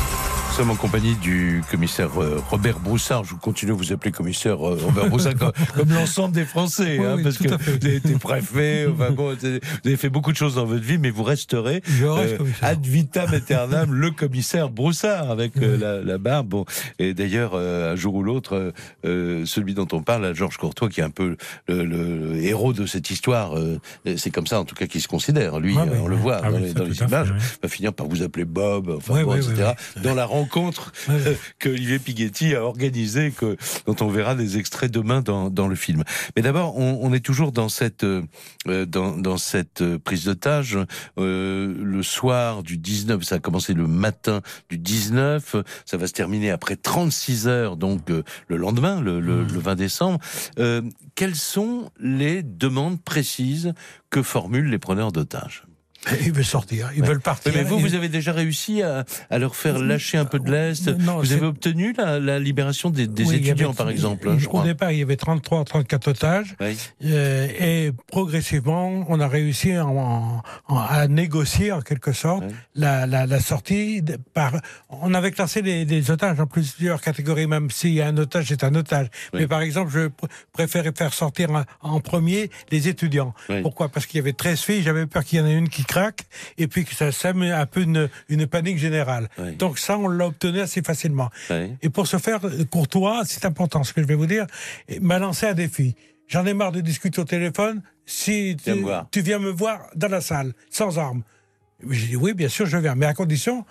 Nous sommes en compagnie du commissaire euh, Robert Broussard. Je continue à vous appeler commissaire euh, Robert Broussard comme, (laughs) l'ensemble des Français, hein, parce que vous avez été préfet, enfin bon, vous avez fait beaucoup de choses dans votre vie, mais vous resterez euh, ad vitam aeternam le commissaire Broussard avec la, la, barbe. Bon, et d'ailleurs, un jour ou l'autre, celui dont on parle, Georges Courtois, qui est un peu le, héros de cette histoire, c'est comme ça en tout cas qu'il se considère. Lui, on le voit ah dans, les, images, va finir par vous appeler Bob, enfin bon, etc. Dans la rencontre rencontre euh, que Olivier Piguetti a organisée, que, dont on verra des extraits demain dans, dans le film. Mais d'abord, on, on, est toujours dans cette, euh, dans, dans, cette prise d'otage. Euh, le soir du 19, ça a commencé le matin du 19, ça va se terminer après 36 heures, donc euh, le lendemain, le, le, le 20 décembre. Euh, quelles sont les demandes précises que formulent les preneurs d'otages? (laughs) ils veulent sortir, ils ouais. veulent partir. Mais vous, vous avez déjà réussi à, à leur faire lâcher un peu de l'Est. Vous avez obtenu la, la libération des, des oui, étudiants, avait, par exemple. Je au départ, il y avait 33, 34 otages. Oui. Euh, et progressivement, on a réussi en, en, à négocier, en quelque sorte, oui. la, la, la, sortie. De, par, on avait classé les, les, otages en plusieurs catégories, même si un otage, c'est un otage. Mais par exemple, je pr préférais faire sortir en, en premier les étudiants. Pourquoi? Parce qu'il y avait 13 filles, j'avais peur qu'il y en ait une qui craque et puis que ça sème un peu une, une panique générale. Oui. Donc ça, on l'a obtenu assez facilement. Oui. Et pour ce faire, Courtois, c'est important ce que je vais vous dire, m'a lancé un défi. J'en ai marre de discuter au téléphone. Si tu, tu, viens me voir dans la salle, sans armes. J'ai dit oui, bien sûr, je viens, mais à condition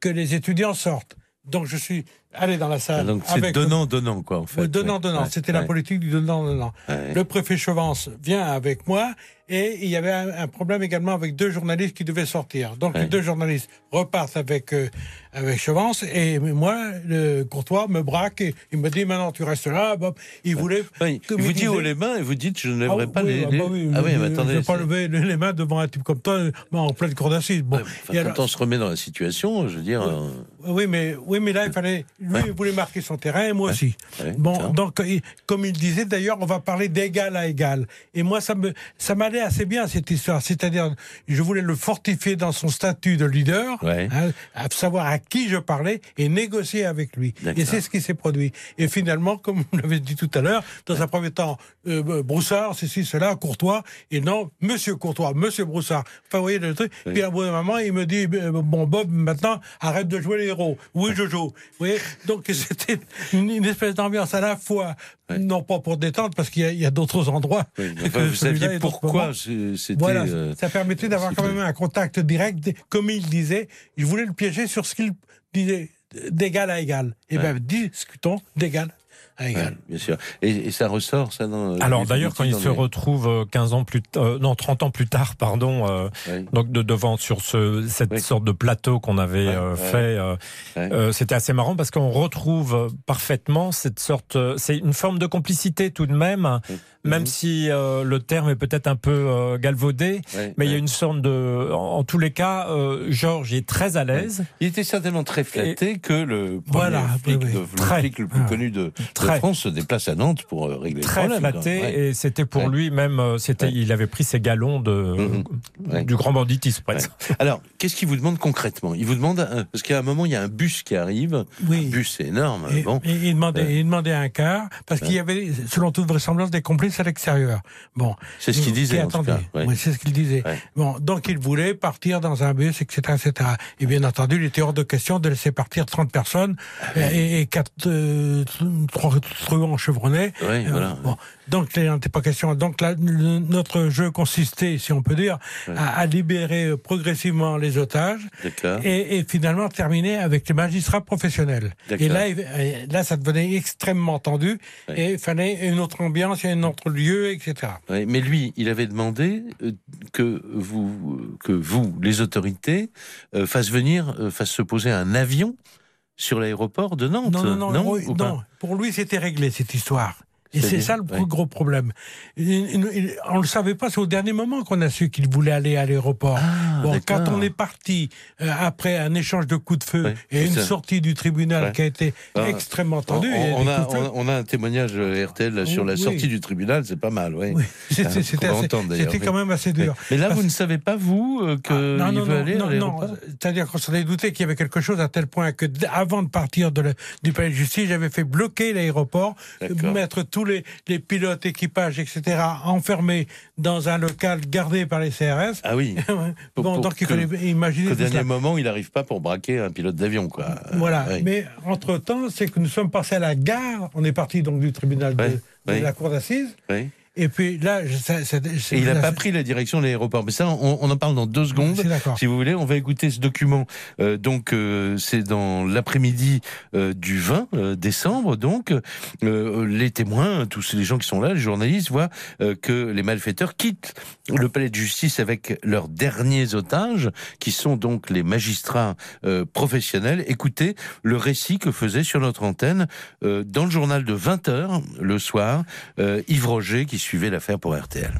que les étudiants sortent. Donc je suis allé dans la salle. Donc c'est donnant, donnant, quoi, en fait. Donnant, donnant. Ouais, C'était ouais. la politique du donnant, donnant. Ouais. Le préfet Chevance vient avec moi et il y avait un, un, problème également avec deux journalistes qui devaient sortir. Donc les deux journalistes repartent avec euh, avec Chevance et moi, le courtois me braque et il me dit maintenant tu restes là. Bob. Il voulait. il vous dit haut les mains et vous dites je ne lèverai ah, pas oui, les. Ah, bah oui, ah oui, mais attendez. Je ne pas lever les mains devant un type comme toi en pleine cour d'assises. Bon. Enfin, quand alors... on se remet dans la situation, je veux dire. Oui, euh... oui mais oui, mais là il fallait. Lui il voulait marquer son terrain et moi aussi. bon, donc comme il disait d'ailleurs, on va parler d'égal à égal. Et moi ça me ça m'allait assez bien cette histoire. C'est-à-dire, je voulais le fortifier dans son statut de leader, ouais. hein, à savoir à qui je parlais et négocier avec lui. Et c'est ce qui s'est produit. Et finalement, (laughs) comme vous l'avez dit tout à l'heure, dans ouais. un premier temps, euh, Broussard, ceci, cela, Courtois, et non, Monsieur Courtois, Monsieur Broussard. Enfin, vous voyez le truc. Puis à un moment, il me dit, bon Bob, maintenant, arrête de jouer les héros. Oui, je joue. Vous voyez Donc c'était une, une, espèce d'ambiance à la fois, non pas pour détendre, parce qu'il y a, a d'autres endroits. Enfin, vous saviez pourquoi c'était. Voilà, euh, ça permettait d'avoir quand même un contact direct, comme il disait. Je voulais le piéger sur ce qu'il disait, d'égal à égal. Et ouais. bien, discutons d'égal Ouais, bien sûr. Et, et, ça ressort, ça dans Alors d'ailleurs, quand il se les... retrouve 15 ans plus euh, non 30 ans plus tard, pardon, euh, oui. donc de devant sur ce cette oui. sorte de plateau qu'on avait ouais, euh, fait, euh, c'était assez marrant parce qu'on retrouve parfaitement cette sorte, c'est une forme de complicité tout de même, même mmh. si le terme est peut-être un peu galvaudé, mais il y a une sorte de, en, en tous les cas, Georges est très à l'aise. Il était certainement très flatté et... que le premier voilà, flic, oui, le, très, flic le plus connu de, de France se déplace à Nantes pour euh, régler très le problème. Très flatté, et c'était pour ouais. lui même, euh, c'était, ouais. il avait pris ses galons de, mmh. du grand banditisme presque. (laughs) Alors, qu'est-ce qu'il vous demande concrètement? Il vous demande, parce qu'à un moment, il y a un bus qui arrive, oui. un bus énorme. Et, bon. et il, demandait, il demandait un quart, parce qu'il y avait, selon toute vraisemblance, des complices à l'extérieur. Bon. C'est ce qu'il disait, c'est ce qu'il disait. Bon, donc il voulait partir dans un bus, etc., etc. Et bien entendu, il était hors de question de laisser partir 30 personnes ah, et, et 4, euh, 3, Oui, euh, voilà. Bon. Donc, il n'était pas question. Donc, là, notre jeu consistait, si on peut dire, ouais. à, à, libérer progressivement les otages et, et, finalement terminer avec les magistrats professionnels. Et là, là, ça devenait extrêmement tendu ouais. et il fallait une autre ambiance, un autre lieu, etc. Ouais, mais lui, il avait demandé euh, que vous, que vous, les autorités, euh, fassent venir, euh, fassent se poser un avion sur l'aéroport de Nantes. Non, non, non. non, non. Pour lui, c'était réglé cette histoire. Et c'est ça le plus gros problème. on ne le savait pas, c'est au dernier moment qu'on a su qu'il voulait aller à l'aéroport. Ah, bon, quand on est parti euh, après un échange de coups de feu ouais, et une ça. sortie du tribunal ouais. qui a été ah, extrêmement tendue. On, on, a, on, a, un témoignage euh, RTL sur la sortie du tribunal, c'est pas mal, oui. oui. C'était quand même assez dur. Mais là, Parce... vous ne savez pas, vous, euh, qu'il ah, veut non, aller non, à l'aéroport C'est-à-dire qu'on s'en est douté qu'il y avait quelque chose à tel point que, avant de partir de le, du palais de justice, j'avais fait bloquer l'aéroport, mettre tout tous les, les pilotes, équipages, etc., enfermés dans un local gardé par les CRS. Ah oui. (laughs) bon, pour, donc il fallait imaginer. Au dernier moment, il n'arrive pas pour braquer un pilote d'avion, quoi. Voilà. Oui. Mais entre-temps, c'est que nous sommes passés à la gare. On est parti donc du tribunal de, oui. de la cour d'assises. Et puis là, ça, ça, et il n'a pas pris la direction de l'aéroport. Mais ça, on, on, en parle dans deux secondes. Si vous voulez, on va écouter ce document. Euh, donc, euh, c'est dans l'après-midi euh, du 20 euh, décembre. Donc, les témoins, tous les gens qui sont là, les journalistes, voient que les malfaiteurs quittent le palais de justice avec leurs derniers otages, qui sont donc les magistrats professionnels. Écoutez le récit que faisait sur notre antenne dans le journal de 20 h le soir Yves Roger, qui suivait l'affaire pour RTL.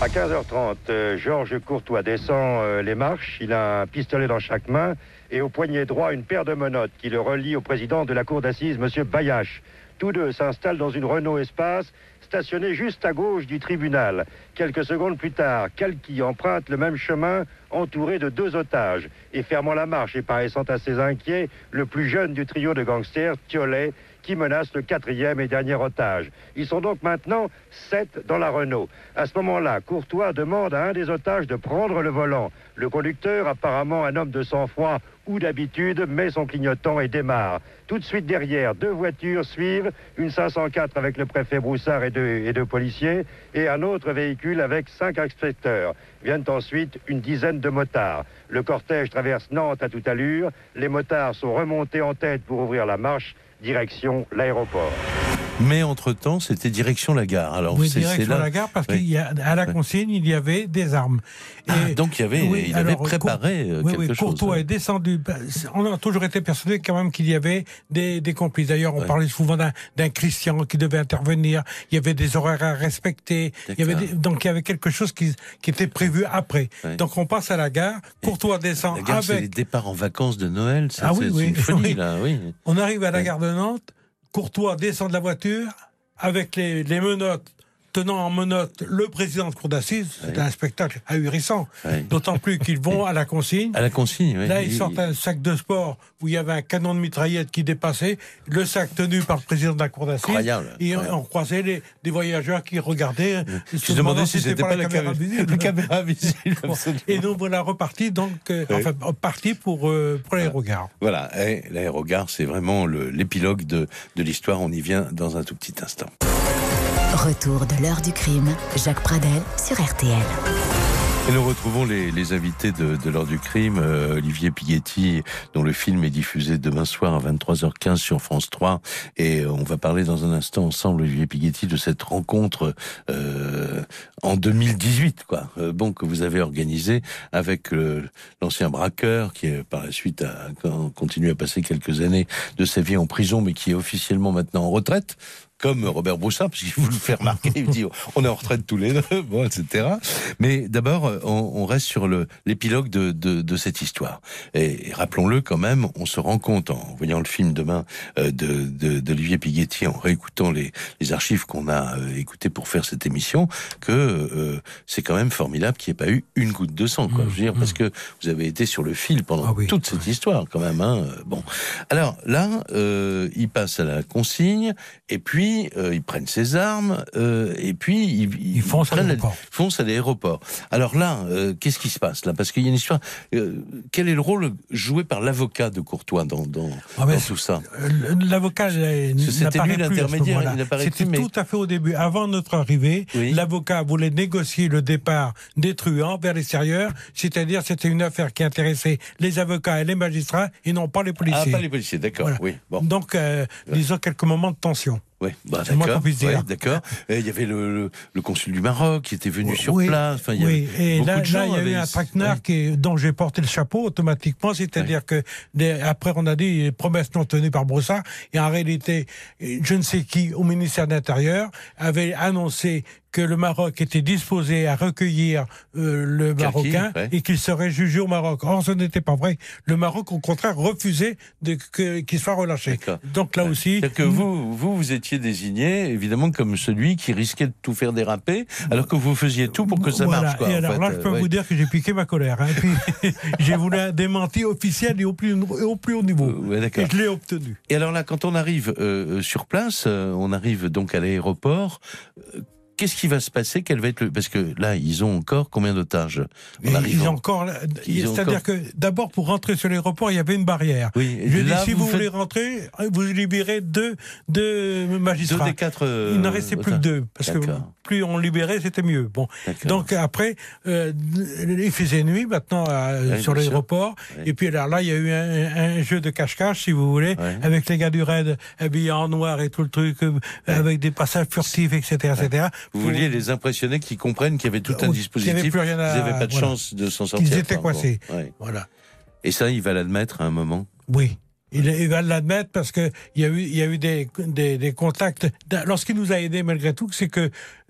À 15h30, euh, Georges Courtois descend euh, les marches. Il a un pistolet dans chaque main et au poignet droit une paire de menottes qui le relie au président de la cour d'assises, M. Bayache. Tous deux s'installent dans une Renault Espace stationnée juste à gauche du tribunal. Quelques secondes plus tard, Kalki emprunte le même chemin entouré de deux otages. Et fermant la marche et paraissant assez inquiet, le plus jeune du trio de gangsters, Thiolet, qui menace le quatrième et dernier otage. Ils sont donc maintenant sept dans la Renault. À ce moment-là, Courtois demande à un des otages de prendre le volant. Le conducteur, apparemment un homme de sang-froid ou d'habitude, met son clignotant et démarre. Tout de suite derrière, deux voitures suivent, une 504 avec le préfet Broussard et deux, et deux policiers, et un autre véhicule avec cinq inspecteurs. Viennent ensuite une dizaine de motards. Le cortège traverse Nantes à toute allure. Les motards sont remontés en tête pour ouvrir la marche direction l'aéroport. Mais entre-temps, c'était direction la gare. Alors, oui, direction la gare, parce qu'à la consigne, il y avait des armes. Ah, donc, il, y avait, il avait préparé euh, quelque oui, chose. Courtois est descendu. Bah, on a toujours été persuadé quand même qu'il y avait des, des complices. D'ailleurs, on parlait souvent d'un Christian qui devait intervenir. Il y avait des horaires à respecter. Il y avait des, donc, il y avait quelque chose qui, qui était prévu après. Donc, on passe à la gare. Courtois descend la gare, avec... les départs en vacances de Noël. Ah oui, oui. une folie, (laughs) là, oui. On arrive à la gare de Nantes. Courtois descend de la voiture avec les, menottes tenant en menottes le président de cour d'assises, c'est un spectacle ahurissant. D'autant plus qu'ils vont à la consigne. (laughs) À la consigne, oui. Là, ils sortent un sac de sport où il y avait un canon de mitraillette qui dépassait, le sac tenu par le président de la cour d'assises. Et on, on croisait les, des voyageurs qui regardaient. Je me demandais si c'était pas, (laughs) la caméra visible. La caméra visible. et nous voilà repartis, donc, euh, enfin, partis pour, euh, pour l'aérogare. Voilà, l'aérogare, c'est vraiment l'épilogue de, de l'histoire. On y vient dans un tout petit instant. Retour de l'heure du crime, Jacques Pradel sur RTL. Et nous retrouvons les, les invités de, de l'heure du crime, euh, Olivier Piguetti, dont le film est diffusé demain soir à 23h15 sur France 3. Et on va parler dans un instant ensemble, Olivier Piguetti, de cette rencontre euh, en 2018, quoi. Euh, bon, que vous avez organisé avec l'ancien braqueur, qui par la suite a continué à passer quelques années de sa vie en prison, mais qui est officiellement maintenant en retraite comme Robert Broussard, parce qu'il vous le fait remarquer, il dit (laughs) on est en retraite tous les deux, bon, etc. Mais d'abord, on, on, reste sur l'épilogue de, de, de, cette histoire. Et, et rappelons-le quand même, on se rend compte en voyant le film demain euh, d'Olivier Piguetti, en réécoutant les, les archives qu'on a euh, écoutées pour faire cette émission, que euh, c'est quand même formidable qu'il n'y ait pas eu une goutte de sang, quoi. Je veux dire, parce que vous avez été sur le fil pendant ah oui. toute cette histoire, quand même. Hein. Bon, alors là, euh, il passe à la consigne, et puis euh, ils prennent ses armes euh, et puis ils, ils foncent, à foncent à l'aéroport. Alors là, euh, qu'est-ce qui se passe là? Parce qu'il y a une histoire. Quel est le rôle joué par l'avocat de Courtois dans, dans, ah dans tout ça? L'avocat C'était lui l'intermédiaire. C'était mais... tout à fait au début, avant notre arrivée. Oui. L'avocat voulait négocier le départ des truands vers l'extérieur, c'est-à-dire c'était une affaire qui intéressait les avocats et les magistrats et non pas les policiers. Ah, pas les policiers, d'accord. Voilà. Oui. Bon. Donc, disons quelques moments de tension. Oui, bah, d'accord. Ouais, d'accord. Il y avait le, le, le, consul du Maroc qui était venu sur oui, place. Enfin, il y oui, et beaucoup là, de gens là, il y avait un traquenard oui. qui, dont j'ai porté le chapeau automatiquement, c'est-à-dire que après on a dit promesses non tenues par Broussard, et en réalité, je ne sais qui au ministère de l'Intérieur avait annoncé que le Maroc était disposé à recueillir euh, le Marocain ouais. et qu'il serait jugé au Maroc. Or, ce n'était pas vrai. Le Maroc, au contraire, refusait de, que, qu'il soit relâché. Donc là ouais. aussi... que vous, vous, vous étiez désigné, évidemment, comme celui qui risquait de tout faire déraper, alors que vous faisiez tout pour que ça voilà. marche. Quoi, et alors fait. là, je peux ouais. vous dire que j'ai piqué ma colère. Hein. (laughs) J'ai voulu un démenti officiel et au plus, au plus haut niveau. Ouais, et je l'ai obtenu. Et alors là, quand on arrive euh, sur place, euh, on arrive donc à l'aéroport. Euh, qu'est-ce qui va se passer? Quel va être le Parce que là, ils ont encore combien d'otages? En Ils ont encore, c'est-à-dire encore- que d'abord pour rentrer sur l'aéroport, il y avait une barrière. Oui, Je dis, si vous, faites voulez rentrer, vous libérez deux, deux deux magistrats. des quatre. euh, Il n'en restait plus que otages. deux, parce que plus on libérait, c'était mieux. Bon, donc après, euh, il faisait nuit maintenant euh, Oui, sur l'aéroport, Oui. et puis alors là, il y a eu un, un jeu de cache-cache, si vous voulez, avec les gars du raid habillés en noir et tout le truc, euh, avec des passages furtifs, etc., etc. Vous vouliez les impressionner qu'ils comprennent qu'il y avait tout un qu'il y dispositif, plus rien à- ils n'avaient pas de voilà. chance de s'en sortir. Qu'ils étaient Enfin, bon, coincés. ouais. Voilà. Et ça, il va l'admettre à un moment? Oui. Il, il va l'admettre parce que il y a eu, il y a eu des, des, des contacts. Lorsqu'il nous a aidés malgré tout, c'est que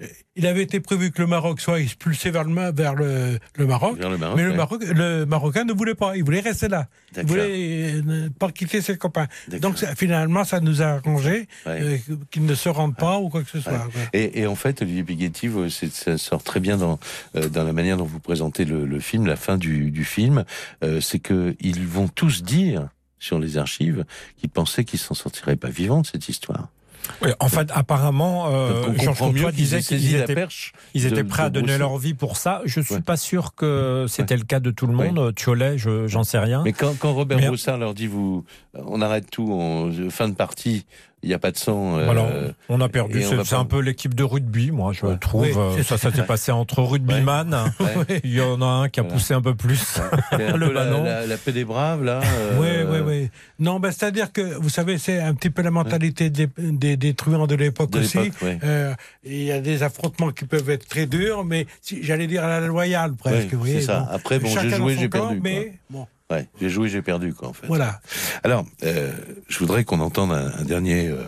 euh, il avait été prévu que le Maroc soit expulsé vers le, Ma- vers le, le Maroc, Vers le Maroc, mais le, ouais. Maroc, le Marocain ne voulait pas. Il voulait rester là. Il voulait euh, ne pas quitter ses copains. Donc ça- finalement, ça nous a arrangé Ouais. euh, qu'il ne se rende pas ou quoi que ce soit. Et, et en fait, Olivier c'est- ça sort très bien dans, euh, dans la manière dont vous présentez le, le film, la fin du, du film. Euh, c'est que ils vont tous dire sur les archives qu'ils pensaient qu'ils s'en sortiraient pas vivants de cette histoire. Oui, en fait, apparemment, euh, Georges Courtois disait qu'ils étaient, perche. ils de- étaient prêts de à donner leur vie pour ça. Je suis Ouais. pas sûr que c'était le cas de tout le monde. Thiolet, je j'en sais rien. Mais quand, quand Robert Mais- Broussard leur dit vous, on arrête tout, on, fin de partie, il n'y a pas de sang. euh, Voilà, on a perdu. C'est un peu l'équipe de rugby, moi, je Ouais. trouve. Oui, Euh, ça, ça s'est passé entre rugbyman. (laughs) Ouais. Il y en a un qui a Voilà. poussé un peu plus. (laughs) Un Le peu la, ballon. la, la paix des braves, là. Oui, euh, oui, oui. Non, ben, c'est-à-dire que, vous savez, c'est un petit peu la mentalité des, des, des truands de l'époque aussi. Euh, Il y a des affrontements qui peuvent être très durs, mais si, j'allais dire à la loyale presque. Voyez, c'est ça. bon. Après, bon, j'ai joué, j'ai perdu, quoi. Mais bon, Ouais, j'ai joué, j'ai perdu, quoi, en fait. voilà. Alors, euh, je voudrais qu'on entende un, un dernier euh,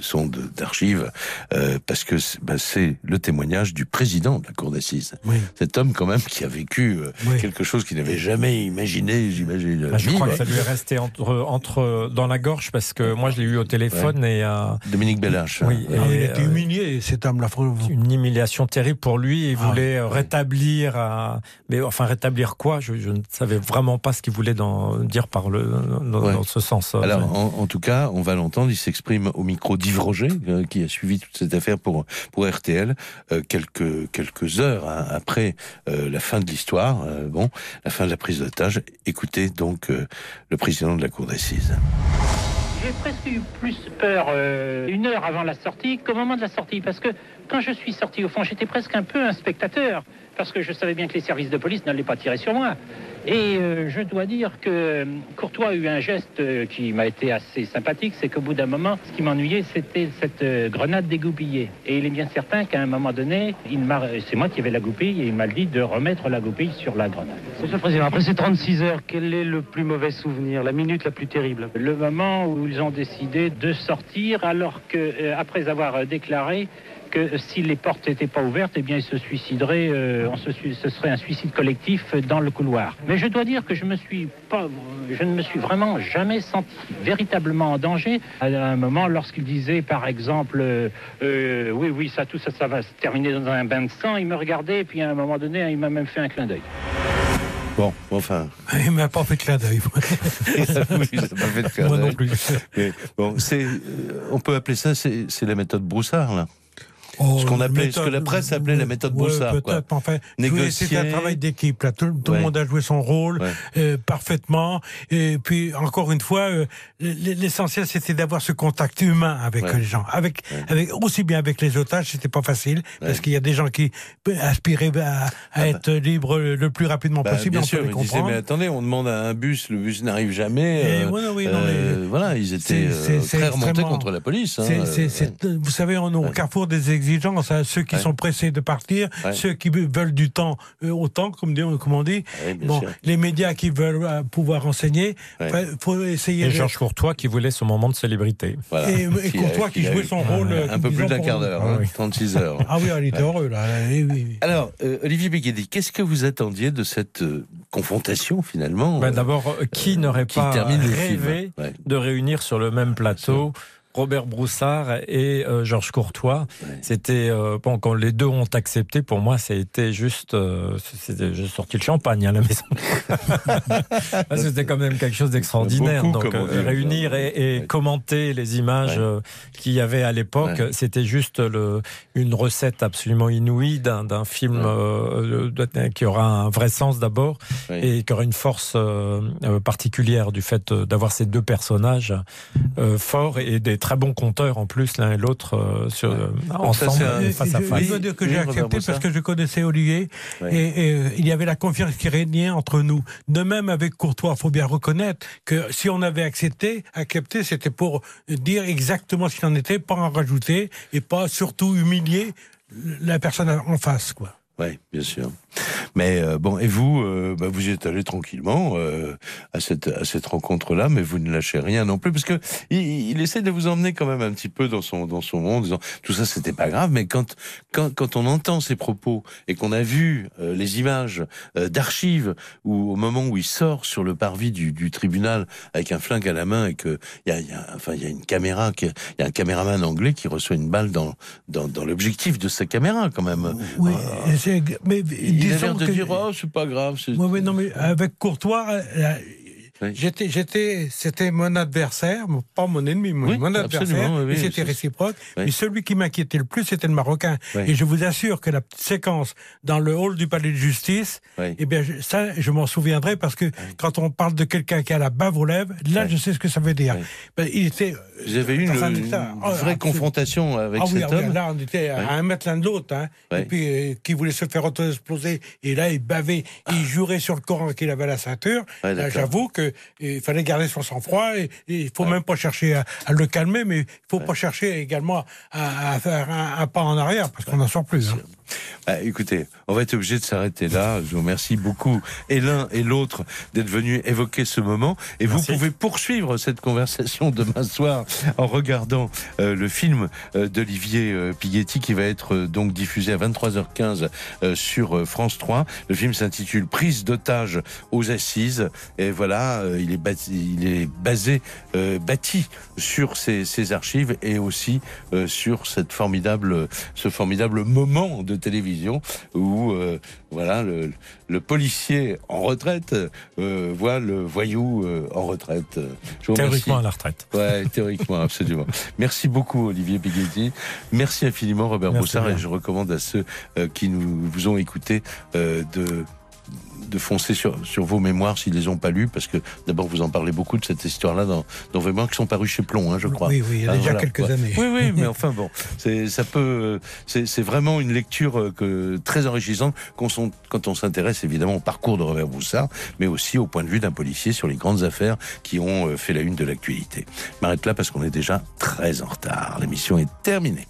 son d'archives, euh, parce que c'est bah, c'est le témoignage du président de la cour d'assises. Oui. Cet homme, quand même, qui a vécu euh, Oui. quelque chose qu'il n'avait jamais imaginé, j'imagine. Ah, je crois que ça lui est resté entre, entre dans la gorge parce que moi je l'ai eu au téléphone et euh, Dominique Bellache. Oui, hein. Ah, il et, a été euh, humilié, cet homme-là. une humiliation terrible pour lui. Il Ah, voulait rétablir, euh, mais enfin rétablir quoi? Je, je ne savais vraiment pas ce qu'il voulait dans, dire par le dans, Ouais. dans ce sens. euh, Alors, en, en tout cas, on va l'entendre, il s'exprime au micro d'Yves Roger, euh, qui a suivi toute cette affaire pour, pour RTL, euh, quelques, quelques heures hein, après euh, la fin de l'histoire, euh, bon, la fin de la prise d'otage. Écoutez donc euh, le président de la cour d'assises. J'ai presque eu plus peur euh, une heure avant la sortie qu'au moment de la sortie, parce que quand je suis sorti, au fond, j'étais presque un peu un spectateur, parce que je savais bien que les services de police n'allaient pas tirer sur moi. Et euh, je dois dire que euh, Courtois a eu un geste euh, qui m'a été assez sympathique, c'est qu'au bout d'un moment, ce qui m'ennuyait, c'était cette euh, grenade dégoupillée. Et il est bien certain qu'à un moment donné, c'est moi qui avais la goupille, et il m'a dit de remettre la goupille sur la grenade. Monsieur le Président, après ces 36 heures, quel est le plus mauvais souvenir, la minute la plus terrible? Le moment où ils ont décidé de sortir, alors que, euh, après avoir déclaré que si les portes n'étaient pas ouvertes, eh bien, ils se suicideraient, euh, on se ce serait un suicide collectif dans le couloir. Mais je dois dire que je me suis pas, je ne me suis vraiment jamais senti véritablement en danger. À un moment, lorsqu'il disait, par exemple, euh, euh, oui, oui, ça, tout ça, ça va se terminer dans un bain de sang, il me regardait, et puis à un moment donné, il m'a même fait un clin d'œil. Bon, enfin, (laughs) Il m'a pas fait clin d'œil. (laughs) il a pas fait de clin Moi non d'œil. plus. Mais bon, c'est, on peut appeler ça, c'est c'est la méthode Broussard, là. Oh, Ce qu'on appelait, méthode- ce que la presse appelait la méthode Ouais, Broussard, quoi. Peut-être, enfin, c'était un travail d'équipe. Là, tout, tout Ouais. le monde a joué son rôle Ouais. euh, parfaitement. Et puis, encore une fois, euh, l'essentiel c'était d'avoir ce contact humain avec Ouais. les gens, avec, Ouais. avec aussi bien avec les otages. C'était pas facile parce Ouais. qu'il y a des gens qui aspiraient à, à Ah bah. être libres le plus rapidement Bah, possible. bien on sûr, peut les mais attendez, on demande à un bus, le bus n'arrive jamais. Euh, oui, oui, non, euh, mais voilà, ils étaient c'est- c'est- c'est très remontés contre la police. hein, C'est- c'est- c'est- vous savez, on est au Ouais. carrefour des exigences. Hein, ceux qui Ouais. sont pressés de partir, Ouais. ceux qui veulent du temps euh, autant, comme, on dit. ouais, bien Bon, sûr. les médias qui veulent euh, pouvoir renseigner, Ouais. enfin, faut essayer. Et de- Georges Courtois qui voulait son moment de célébrité. Voilà. et, et Qui a- Courtois qui jouait son rôle. euh, un peu plus d'un quart d'heure, Ah hein, oui. 36 heures. Ah oui, il était heureux là. Eh oui. Alors, euh, Olivier Béguédi, qu'est-ce que vous attendiez de cette euh, confrontation finalement Ben, euh, D'abord, euh, qui n'aurait pas rêvé de réunir sur le même plateau Robert Broussard et euh, Georges Courtois. C'était euh, bon quand les deux ont accepté. Pour moi, c'était juste, euh, c'était- j'ai sorti le champagne à la maison. (laughs) C'était quand même quelque chose d'extraordinaire. Donc euh, réunir et, et commenter les images euh, qu'il y avait à l'époque, c'était juste le, une recette absolument inouïe d'un d'un film euh, qui aura un vrai sens d'abord et qui aura une force euh, euh, particulière du fait euh, d'avoir ces deux personnages euh, forts et des très bons conteurs en plus l'un et l'autre euh, sur euh, ensemble Et face à face. je dois dire que j'ai accepté parce que je connaissais Olivier Oui. et, et, euh, il y avait la confiance qui régnait entre nous. De même avec Courtois, il faut bien reconnaître que si on avait accepté, accepté, c'était pour dire exactement ce qu'il en était, pas en rajouter et pas surtout humilier la personne en face, quoi. Oui, bien sûr. Mais euh, bon, et vous, euh, bah, vous y êtes allé tranquillement euh, à cette à cette rencontre-là, mais vous ne lâchez rien non plus, parce que il, il essaie de vous emmener quand même un petit peu dans son dans son monde, en disant tout ça c'était pas grave, mais quand quand quand on entend ses propos et qu'on a vu euh, les images d'archives où au moment où il sort sur le parvis du, du tribunal avec un flingue à la main et que il y a, il y a enfin il y a une caméra, il y a un caméraman anglais qui reçoit une balle dans dans, dans l'objectif de sa caméra quand même. Oui, et c'est- mais Il a disons l'air de que- dire oh c'est pas grave. Oui, oui, non, mais avec Courtois, euh, j'étais, j'étais, c'était mon adversaire, pas mon ennemi, mon, Oui, mon adversaire, oui, et c'était réciproque. Mais celui qui m'inquiétait le plus, c'était le Marocain. Et je vous assure que la séquence dans le hall du palais de justice, eh bien, je- ça, je m'en souviendrai parce que quand on parle de quelqu'un qui a la bave aux lèvres, là, je sais ce que ça veut dire. Ben, il était. Vous avez eu une, un une oh, vraie absolument. confrontation avec ah cet ah homme. là, on était à un mètre l'un de l'autre, hein. Et puis, euh, qui voulait se faire auto-exploser. Et là, il bavait, il jurait sur le Coran qu'il avait la ceinture. Là, d'accord. J'avoue que il fallait garder son sang-froid et, il faut même pas chercher à, à le calmer, mais il faut pas chercher également à, à faire un, un pas en arrière parce qu'on n'en sort plus. hein. Bah, écoutez, on va être obligé de s'arrêter là. Je vous remercie beaucoup, et l'un et l'autre, d'être venus évoquer ce moment. Et vous pouvez poursuivre cette conversation demain soir en regardant euh, le film euh, d'Olivier euh, Piguetti qui va être euh, donc diffusé à 23h15 euh, sur euh, France 3. Le film s'intitule Prise d'otage aux assises. Et voilà, euh, il est bâti, il est basé, euh, bâti sur ces, ces archives et aussi euh, sur cette formidable, ce formidable moment de télévision où euh, voilà le, le policier en retraite voit le voyou en retraite. Théoriquement à la retraite. Ouais, théoriquement, absolument. Merci beaucoup, Olivier Pighetti. Merci infiniment, Robert Merci Broussard. bien. Et je recommande à ceux qui nous vous ont écouté de de foncer sur, sur vos mémoires s'ils les ont pas lus, parce que d'abord vous en parlez beaucoup de cette histoire-là dans, dans vos mémoires qui sont parus chez Plomb, hein, je crois. Oui, oui, il y a Ah, déjà voilà. quelques années. Oui, oui, mais (laughs) enfin bon, c'est ça peut, c'est c'est vraiment une lecture euh, que très enrichissante quand on, quand on s'intéresse évidemment au parcours de Robert Broussard, mais aussi au point de vue d'un policier sur les grandes affaires qui ont euh, fait la une de l'actualité. M'arrête là parce qu'on est déjà très en retard. L'émission est terminée.